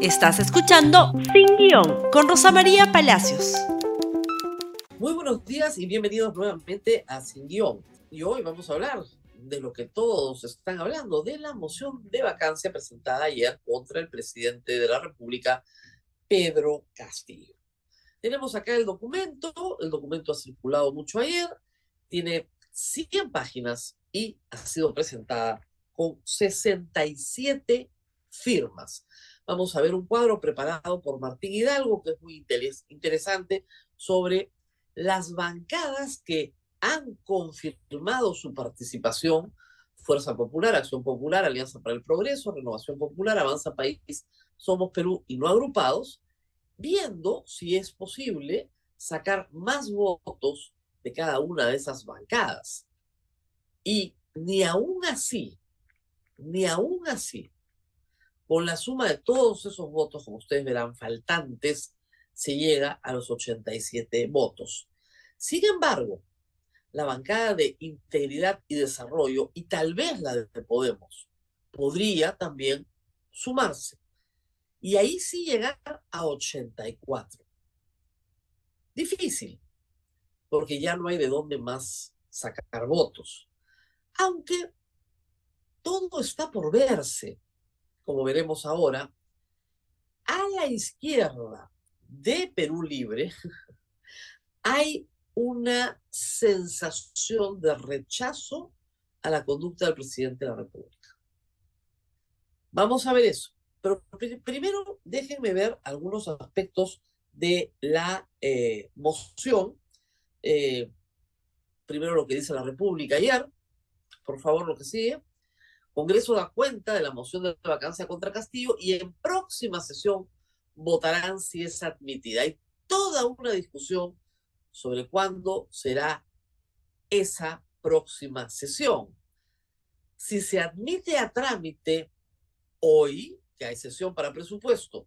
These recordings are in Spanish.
Estás escuchando Sin Guión con Rosa María Palacios. Muy buenos días y bienvenidos nuevamente a Sin Guión. Y hoy vamos a hablar de lo que todos están hablando, de la moción de vacancia presentada ayer contra el presidente de la República, Pedro Castillo. Tenemos acá el documento, el documento ha circulado mucho ayer, tiene 100 páginas y ha sido presentada con 67 firmas. Vamos a ver un cuadro preparado por Martín Hidalgo, que es muy interesante, sobre las bancadas que han confirmado su participación. Fuerza Popular, Acción Popular, Alianza para el Progreso, Renovación Popular, Avanza País, Somos Perú y no agrupados, viendo si es posible sacar más votos de cada una de esas bancadas. Y ni aún así, ni aún así, con la suma de todos esos votos, como ustedes verán, faltantes, se llega a los 87 votos. Sin embargo, la bancada de integridad y desarrollo, y tal vez la de Podemos, podría también sumarse y ahí sí llegar a 84. Difícil, porque ya no hay de dónde más sacar votos. Aunque todo está por verse, como veremos ahora, a la izquierda de Perú Libre hay una sensación de rechazo a la conducta del presidente de la República. Vamos a ver eso. Pero primero déjenme ver algunos aspectos de la eh, moción. Eh, primero lo que dice la República ayer, por favor lo que sigue. Congreso da cuenta de la moción de vacancia contra Castillo y en próxima sesión votarán si es admitida. Hay toda una discusión sobre cuándo será esa próxima sesión. Si se admite a trámite hoy, que hay sesión para presupuesto,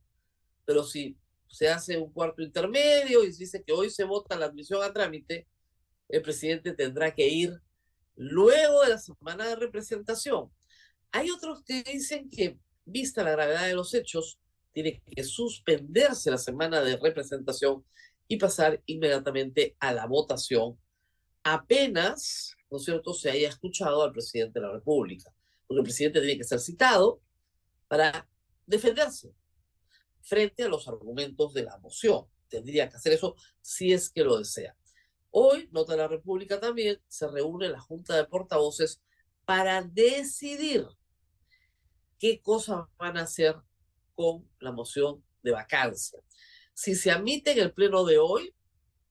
pero si se hace un cuarto intermedio y se dice que hoy se vota la admisión a trámite, el presidente tendrá que ir luego de la semana de representación. Hay otros que dicen que, vista la gravedad de los hechos, tiene que suspenderse la semana de representación y pasar inmediatamente a la votación apenas, ¿no es cierto?, se haya escuchado al presidente de la República. Porque el presidente tiene que ser citado para defenderse frente a los argumentos de la moción. Tendría que hacer eso si es que lo desea. Hoy, Nota de la República también, se reúne la Junta de Portavoces para decidir qué cosas van a hacer con la moción de vacancia. Si se admite en el pleno de hoy,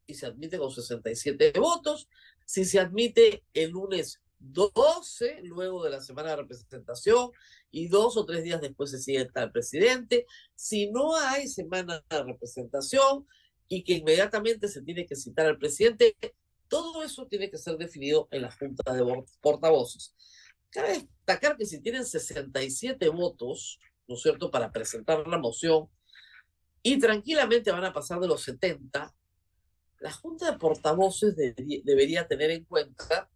y se admite con 67 votos, si se admite el lunes 12, luego de la semana de representación, y dos o tres días después se sienta el presidente. Si no hay semana de representación y que inmediatamente se tiene que citar al presidente, todo eso tiene que ser definido en la Junta de Portavoces. Cabe destacar que si tienen 67 votos, ¿no es cierto?, para presentar la moción y tranquilamente van a pasar de los 70, la Junta de Portavoces debería tener en cuenta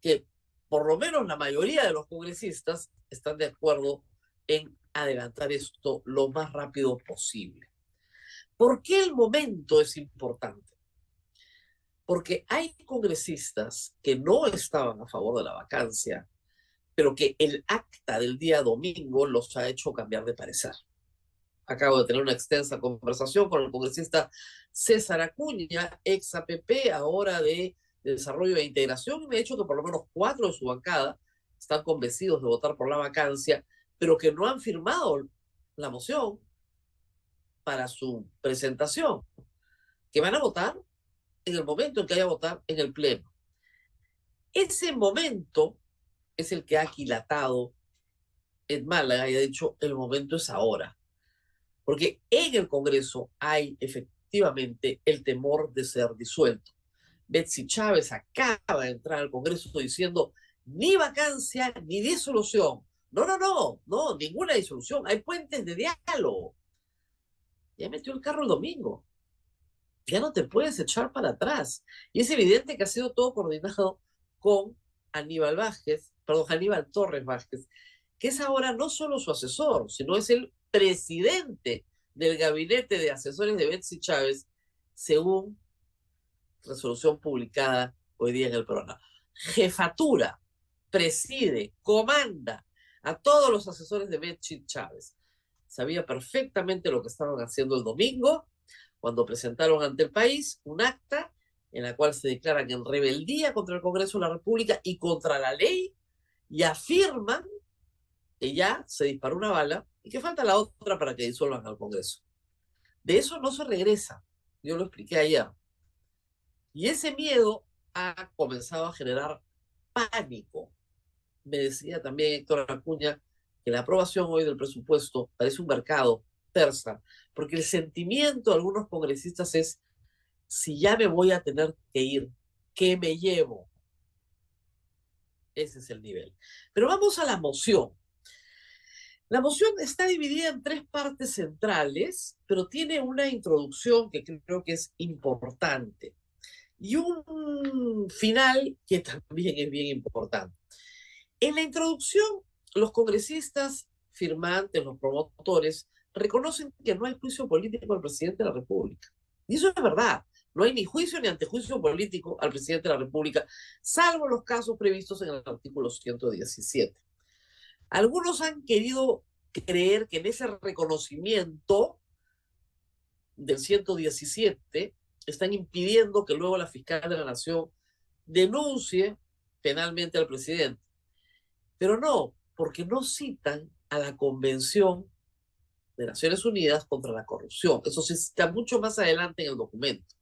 que por lo menos la mayoría de los congresistas están de acuerdo en adelantar esto lo más rápido posible. ¿Por qué el momento es importante? Porque hay congresistas que no estaban a favor de la vacancia, pero que el acta del día domingo los ha hecho cambiar de parecer. Acabo de tener una extensa conversación con el congresista César Acuña, ex APP, ahora de Desarrollo e Integración, y me ha dicho que por lo menos cuatro de su bancada están convencidos de votar por la vacancia, pero que no han firmado la moción para su presentación, que van a votar en el momento en que haya votar en el Pleno. Ese momento es el que ha aquilatado en Málaga y ha dicho, el momento es ahora. Porque en el Congreso hay efectivamente el temor de ser disuelto. Betsy Chávez acaba de entrar al Congreso diciendo ni vacancia ni disolución. No, no, no, no, ninguna disolución. Hay puentes de diálogo. Ya metió el carro el domingo. Ya no te puedes echar para atrás. Y es evidente que ha sido todo coordinado con Aníbal Vázquez, perdón, Aníbal Torres Vázquez, que es ahora no solo su asesor, sino es el presidente del gabinete de asesores de Betsy Chávez, según resolución publicada hoy día en el programa. Jefatura, preside, comanda a todos los asesores de Betsy Chávez. Sabía perfectamente lo que estaban haciendo el domingo cuando presentaron ante el país un acta en la cual se declaran en rebeldía contra el Congreso de la República y contra la ley y afirman que ya se disparó una bala y que falta la otra para que disuelvan al Congreso. De eso no se regresa. Yo lo expliqué ayer. Y ese miedo ha comenzado a generar pánico. Me decía también Héctor Acuña que la aprobación hoy del presupuesto parece un mercado persa, porque el sentimiento de algunos congresistas es, si ya me voy a tener que ir, ¿qué me llevo? Ese es el nivel. Pero vamos a la moción. La moción está dividida en tres partes centrales, pero tiene una introducción que creo que es importante y un final que también es bien importante. En la introducción, los congresistas firmantes, los promotores, reconocen que no hay juicio político al presidente de la República. Y eso es verdad. No hay ni juicio ni antejuicio político al presidente de la República, salvo los casos previstos en el artículo 117. Algunos han querido creer que en ese reconocimiento del 117 están impidiendo que luego la fiscal de la Nación denuncie penalmente al presidente. Pero no, porque no citan a la Convención de Naciones Unidas contra la Corrupción. Eso se está mucho más adelante en el documento.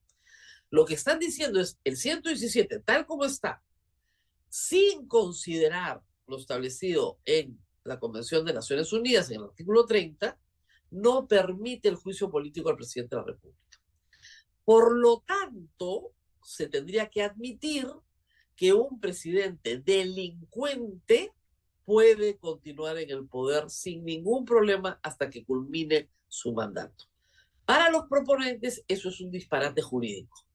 Lo que están diciendo es el 117, tal como está, sin considerar lo establecido en la Convención de Naciones Unidas, en el artículo 30, no permite el juicio político al presidente de la República. Por lo tanto, se tendría que admitir que un presidente delincuente puede continuar en el poder sin ningún problema hasta que culmine su mandato. Para los proponentes, eso es un disparate jurídico.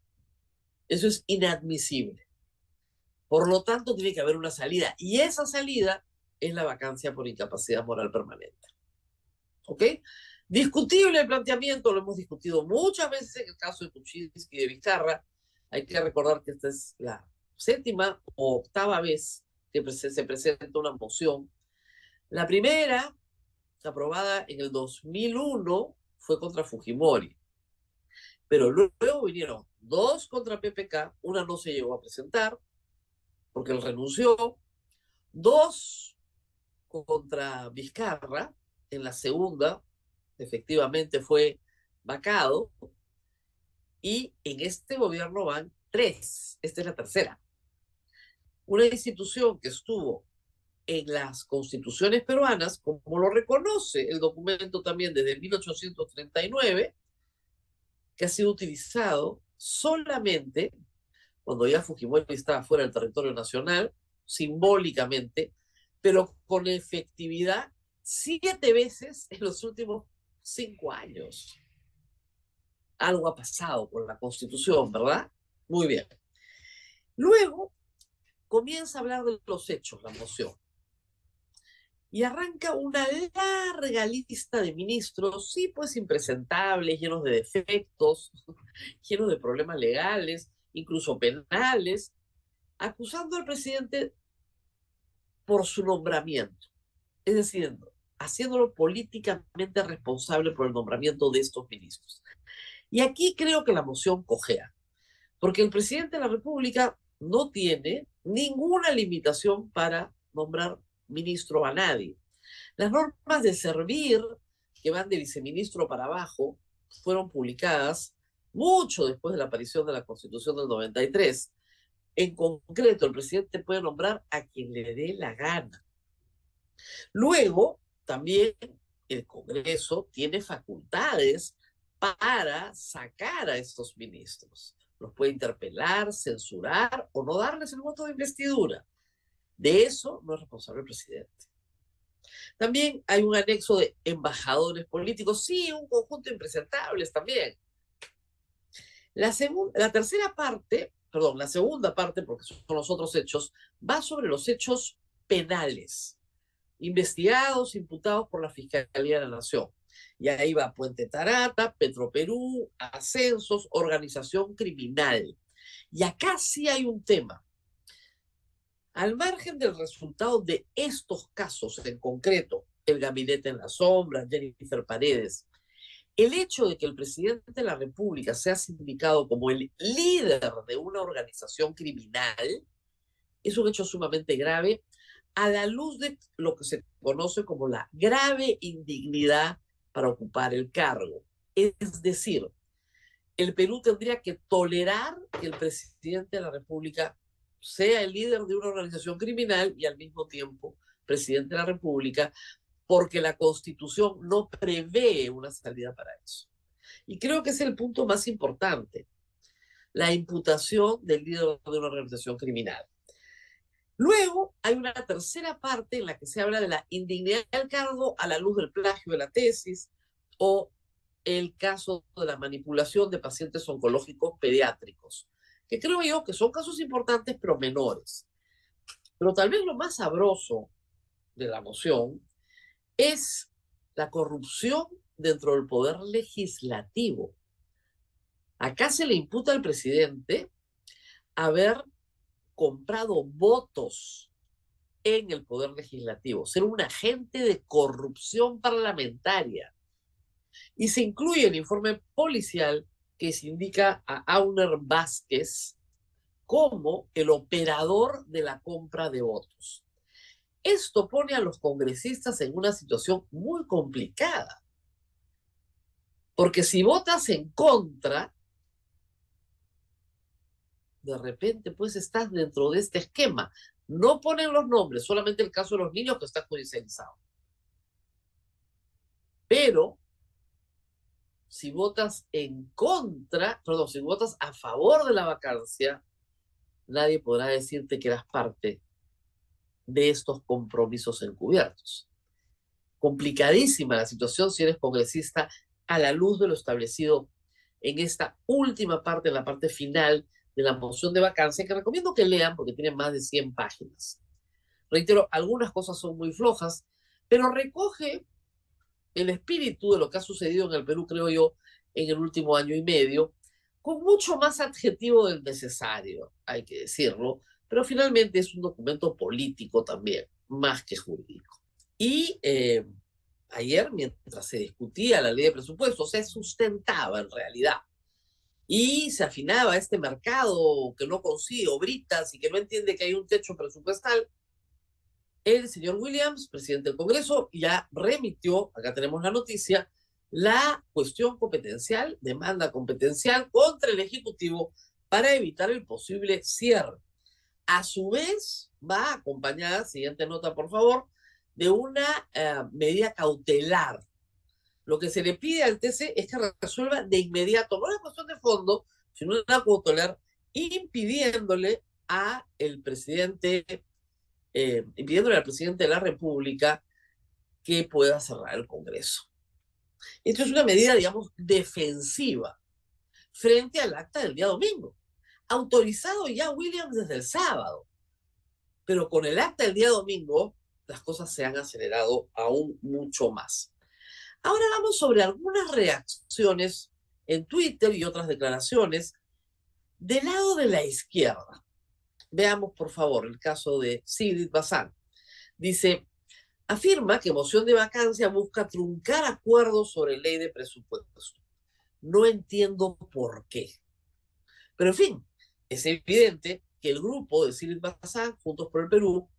Eso es inadmisible. Por lo tanto, tiene que haber una salida. Y esa salida es la vacancia por incapacidad moral permanente. ¿Ok? Discutible el planteamiento, lo hemos discutido muchas veces en el caso de Kuczynski y de Vizcarra. Hay que recordar que esta es la séptima o octava vez que se presenta una moción. La primera, aprobada en el 2001, fue contra Fujimori. Pero luego vinieron dos contra PPK, una no se llegó a presentar porque él renunció, dos contra Vizcarra, en la segunda efectivamente fue vacado, y en este gobierno van tres, esta es la tercera. Una institución que estuvo en las constituciones peruanas, como lo reconoce el documento también desde 1839, que ha sido utilizado solamente cuando ya Fujimori estaba fuera del territorio nacional, simbólicamente, pero con efectividad siete veces en los últimos cinco años. Algo ha pasado con la constitución, ¿verdad? Muy bien. Luego comienza a hablar de los hechos, la moción. Y arranca una larga lista de ministros, sí, pues impresentables, llenos de defectos, llenos de problemas legales, incluso penales, acusando al presidente por su nombramiento. Es decir, haciéndolo políticamente responsable por el nombramiento de estos ministros. Y aquí creo que la moción cojea, porque el presidente de la República no tiene ninguna limitación para nombrar ministro a nadie. Las normas de servir que van de viceministro para abajo fueron publicadas mucho después de la aparición de la Constitución del 93. En concreto, el presidente puede nombrar a quien le dé la gana. Luego, también el Congreso tiene facultades para sacar a estos ministros. Los puede interpelar, censurar o no darles el voto de investidura. De eso no es responsable el presidente. También hay un anexo de embajadores políticos, sí, un conjunto de impresentables también. La, la tercera parte, perdón, la segunda parte, porque son los otros hechos, va sobre los hechos penales investigados, imputados por la Fiscalía de la Nación. Y ahí va Puente Tarata, Petroperú, Ascensos, Organización Criminal. Y acá sí hay un tema. Al margen del resultado de estos casos en concreto, el gabinete en la sombra, Jennifer Paredes, el hecho de que el presidente de la República sea sindicado como el líder de una organización criminal es un hecho sumamente grave a la luz de lo que se conoce como la grave indignidad para ocupar el cargo. Es decir, el Perú tendría que tolerar que el presidente de la República sea el líder de una organización criminal y al mismo tiempo presidente de la República, porque la constitución no prevé una salida para eso. Y creo que es el punto más importante, la imputación del líder de una organización criminal. Luego hay una tercera parte en la que se habla de la indignidad del cargo a la luz del plagio de la tesis o el caso de la manipulación de pacientes oncológicos pediátricos, que creo yo que son casos importantes pero menores. Pero tal vez lo más sabroso de la moción es la corrupción dentro del poder legislativo. Acá se le imputa al presidente haber comprado votos en el Poder Legislativo, ser un agente de corrupción parlamentaria. Y se incluye el informe policial que se indica a Auner Vázquez como el operador de la compra de votos. Esto pone a los congresistas en una situación muy complicada. Porque si votas en contra, de repente pues estás dentro de este esquema. No ponen los nombres, solamente el caso de los niños que está judicializado. Pero si votas en contra, perdón, si votas a favor de la vacancia, nadie podrá decirte que eras parte de estos compromisos encubiertos. Complicadísima la situación si eres congresista a la luz de lo establecido en esta última parte, en la parte final de la moción de vacancia, que recomiendo que lean porque tiene más de 100 páginas. Reitero, algunas cosas son muy flojas, pero recoge el espíritu de lo que ha sucedido en el Perú, creo yo, en el último año y medio, con mucho más adjetivo del necesario, hay que decirlo, pero finalmente es un documento político también, más que jurídico. Y eh, ayer, mientras se discutía la ley de presupuestos, se sustentaba en realidad y se afinaba este mercado que no consigue obritas y que no entiende que hay un techo presupuestal, el señor Williams, presidente del Congreso, ya remitió, acá tenemos la noticia, la cuestión competencial, demanda competencial contra el Ejecutivo para evitar el posible cierre. A su vez, va acompañada, siguiente nota por favor, de una eh, medida cautelar lo que se le pide al TC es que resuelva de inmediato, no es cuestión de fondo, sino una cautelar, impidiéndole a el presidente, eh, impidiéndole al presidente de la República que pueda cerrar el Congreso. Esto es una medida, digamos, defensiva frente al acta del día domingo, autorizado ya Williams desde el sábado. Pero con el acta del día domingo, las cosas se han acelerado aún mucho más. Ahora vamos sobre algunas reacciones en Twitter y otras declaraciones del lado de la izquierda. Veamos, por favor, el caso de Sigrid Bazán. Dice, afirma que moción de vacancia busca truncar acuerdos sobre ley de presupuesto. No entiendo por qué. Pero en fin, es evidente que el grupo de Sigrid Bazán, Juntos por el Perú,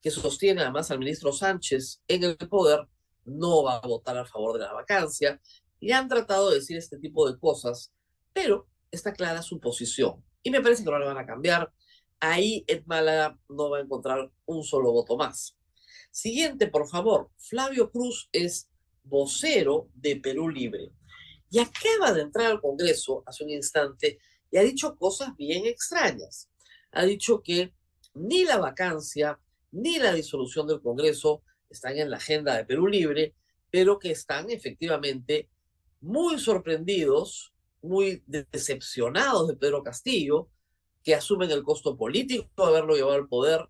que sostiene además al ministro Sánchez en el poder, no va a votar a favor de la vacancia, y han tratado de decir este tipo de cosas, pero está clara su posición. Y me parece que no la van a cambiar. Ahí Ed Málaga no va a encontrar un solo voto más. Siguiente, por favor. Flavio Cruz es vocero de Perú Libre. Y acaba de entrar al Congreso hace un instante y ha dicho cosas bien extrañas. Ha dicho que ni la vacancia ni la disolución del Congreso están en la agenda de Perú Libre, pero que están efectivamente muy sorprendidos, muy decepcionados de Pedro Castillo, que asumen el costo político de haberlo llevado al poder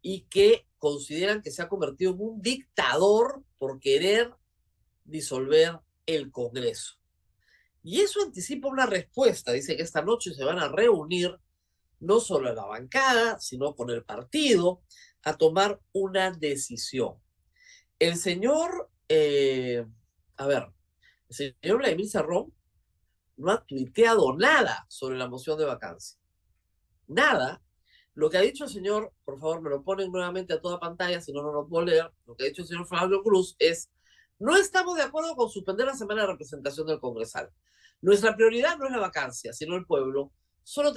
y que consideran que se ha convertido en un dictador por querer disolver el Congreso. Y eso anticipa una respuesta. Dice que esta noche se van a reunir no solo en la bancada, sino con el partido, a tomar una decisión. El señor, eh, a ver, el señor Vladimir Cerrón no ha tuiteado nada sobre la moción de vacancia. Nada. Lo que ha dicho el señor, por favor, me lo ponen nuevamente a toda pantalla, si no, no lo puedo leer. Lo que ha dicho el señor Fabio Cruz es, no estamos de acuerdo con suspender la semana de representación del Congresal. Nuestra prioridad no es la vacancia, sino el pueblo. Solo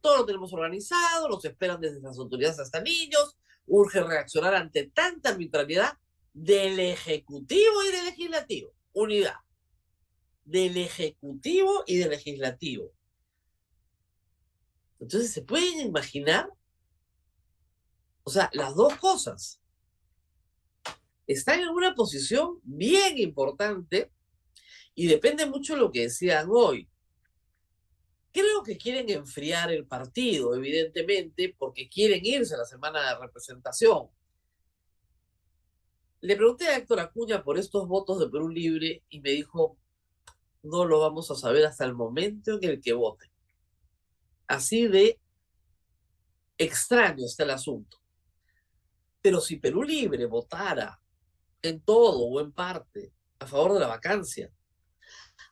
todo lo tenemos organizado, los esperan desde las autoridades hasta niños. Urge reaccionar ante tanta arbitrariedad del Ejecutivo y del Legislativo. Unidad. Del Ejecutivo y del Legislativo. Entonces, ¿se pueden imaginar? O sea, las dos cosas. Están en una posición bien importante y depende mucho de lo que decían hoy. Creo que quieren enfriar el partido, evidentemente, porque quieren irse a la semana de representación. Le pregunté a Héctor Acuña por estos votos de Perú Libre y me dijo, no lo vamos a saber hasta el momento en el que vote. Así de extraño está el asunto. Pero si Perú Libre votara en todo o en parte a favor de la vacancia,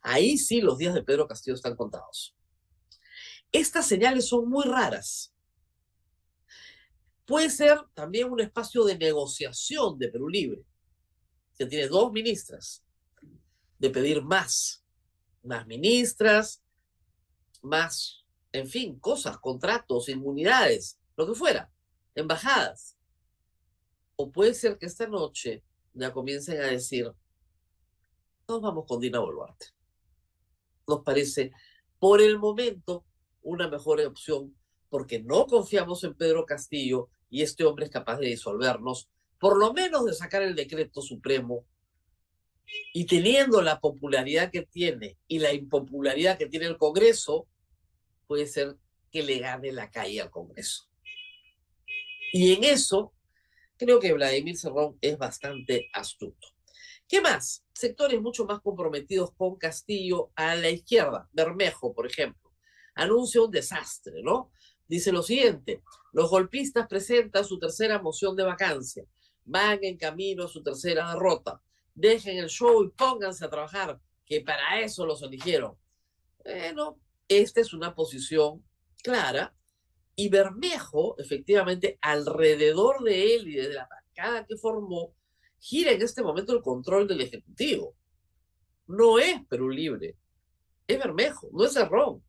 Ahí sí los días de Pedro Castillo están contados. Estas señales son muy raras. Puede ser también un espacio de negociación de Perú Libre, que tiene dos ministras, de pedir más, más ministras, más, en fin, cosas, contratos, inmunidades, lo que fuera, embajadas. O puede ser que esta noche ya comiencen a decir, nos vamos con Dina Boluarte nos parece por el momento una mejor opción porque no confiamos en Pedro Castillo y este hombre es capaz de disolvernos, por lo menos de sacar el decreto supremo y teniendo la popularidad que tiene y la impopularidad que tiene el Congreso, puede ser que le gane la calle al Congreso. Y en eso creo que Vladimir Cerrón es bastante astuto. ¿Qué más? Sectores mucho más comprometidos con Castillo a la izquierda. Bermejo, por ejemplo, anuncia un desastre, ¿no? Dice lo siguiente, los golpistas presentan su tercera moción de vacancia, van en camino a su tercera derrota, dejen el show y pónganse a trabajar, que para eso los eligieron. Bueno, esta es una posición clara y Bermejo, efectivamente, alrededor de él y de la bancada que formó, gira en este momento el control del Ejecutivo. No es Perú Libre, es Bermejo, no es Cerrón.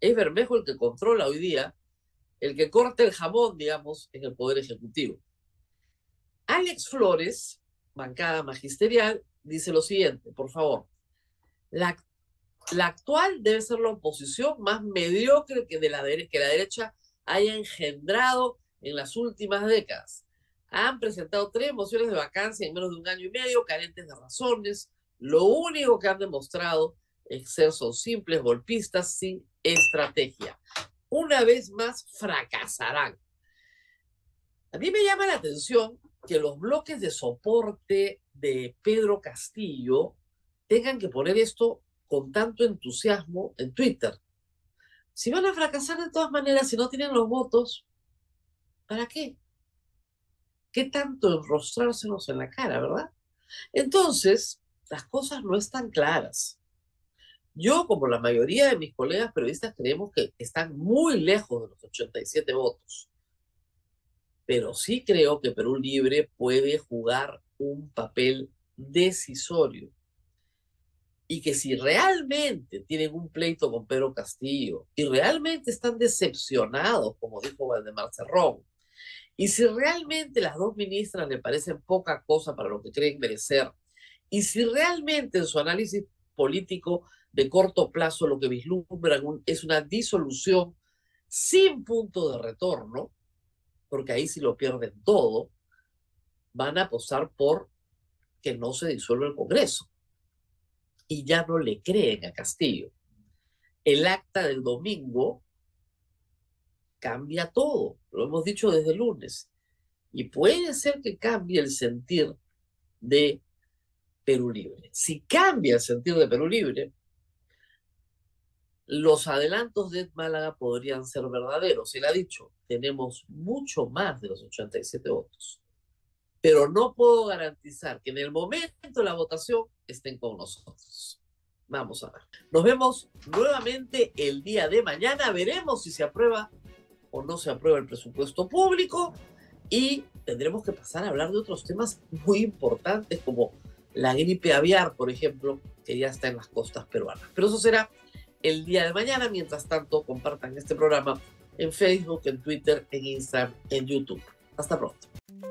Es Bermejo el que controla hoy día, el que corta el jamón, digamos, en el Poder Ejecutivo. Alex Flores, bancada magisterial, dice lo siguiente, por favor. La, la actual debe ser la oposición más mediocre que, la derecha haya engendrado en las últimas décadas han presentado tres mociones de vacancia en menos de un año y medio, carentes de razones. Lo único que han demostrado es ser son simples golpistas sin estrategia. Una vez más fracasarán. A mí me llama la atención que los bloques de soporte de Pedro Castillo tengan que poner esto con tanto entusiasmo en Twitter. Si van a fracasar de todas maneras, si no tienen los votos, ¿para qué? ¿Qué tanto enrostrársenos en la cara, verdad? Entonces, las cosas no están claras. Yo, como la mayoría de mis colegas periodistas, creemos que están muy lejos de los 87 votos. Pero sí creo que Perú Libre puede jugar un papel decisorio. Y que si realmente tienen un pleito con Pedro Castillo y realmente están decepcionados, como dijo Valdemar Cerrón, y si realmente las dos ministras le parecen poca cosa para lo que creen merecer, y si realmente en su análisis político de corto plazo lo que vislumbran es una disolución sin punto de retorno, porque ahí si lo pierden todo, van a apostar por que no se disuelva el Congreso. Y ya no le creen a Castillo. El acta del domingo cambia todo, lo hemos dicho desde el lunes. Y puede ser que cambie el sentir de Perú Libre. Si cambia el sentir de Perú Libre, los adelantos de Málaga podrían ser verdaderos. Él ha dicho, tenemos mucho más de los 87 votos. Pero no puedo garantizar que en el momento de la votación estén con nosotros. Vamos a ver. Nos vemos nuevamente el día de mañana. Veremos si se aprueba o no se aprueba el presupuesto público y tendremos que pasar a hablar de otros temas muy importantes como la gripe aviar, por ejemplo, que ya está en las costas peruanas. Pero eso será el día de mañana. Mientras tanto, compartan este programa en Facebook, en Twitter, en Instagram, en YouTube. Hasta pronto.